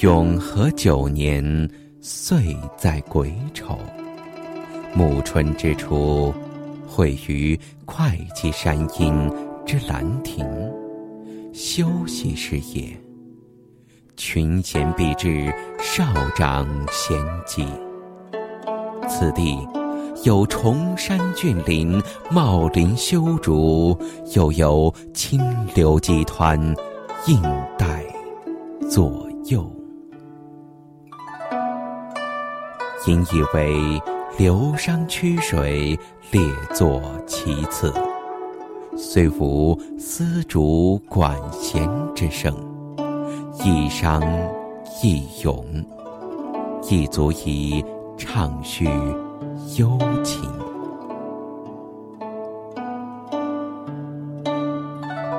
永和九年，岁在癸丑，暮春之初，会于会稽山阴之兰亭，休息是也。群贤毕至，少长咸集。此地有崇山峻岭，茂林修竹，又有清流激湍，映带左右。引以为流觞曲水，列坐其次。虽无丝竹管弦之声，一觞一咏，亦足以畅叙幽情。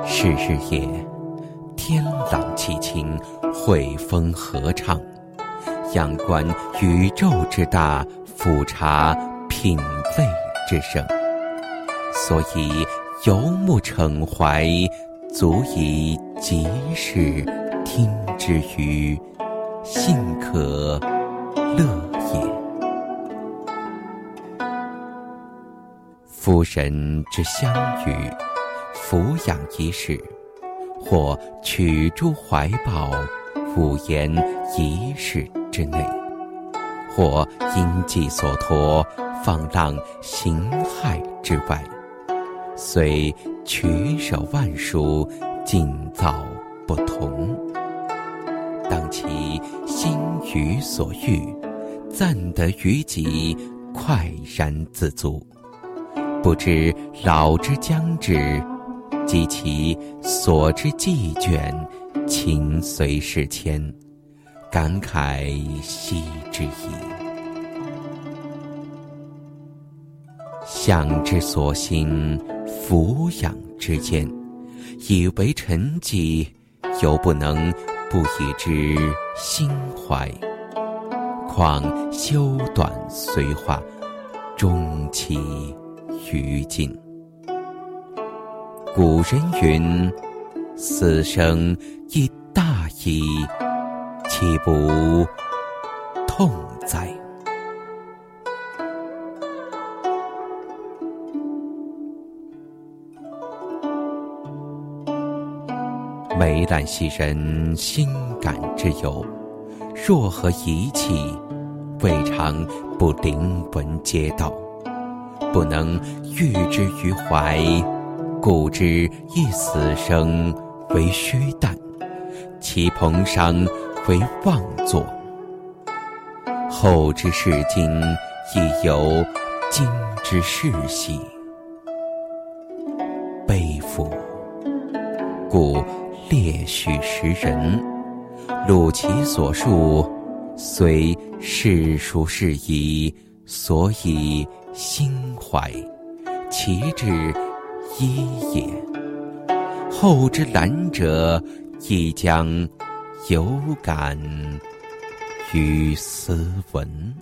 是日夜，天朗气清，惠风和畅。仰观宇宙之大，俯察品味之盛，所以游目骋怀，足以即是听之娱，信可乐也。夫人之相与，抚养一世，或取诸怀抱，五言一世。之内，或因寄所托，放浪形骸之外，虽取舍万殊，尽造不同。当其心于所欲，暂得于己，快然自足。不知老之将至，及其所之既倦，情随事迁。感慨惜之矣。相之所兴，俯仰之间，以为沉寂，犹不能不以之心怀。况修短随化，终其于尽。古人云：“死生亦大矣。”岂不痛哉？眉览昔人心感之由，若何遗弃？未尝不灵魂皆道，不能喻之于怀。故知一死生为虚诞，其彭殇。为妄作，后之视今，亦有今之世系。悲夫！故列许时人，录其所述，虽世俗事宜，所以心怀，其志一也。后之览者，亦将。有感于斯文。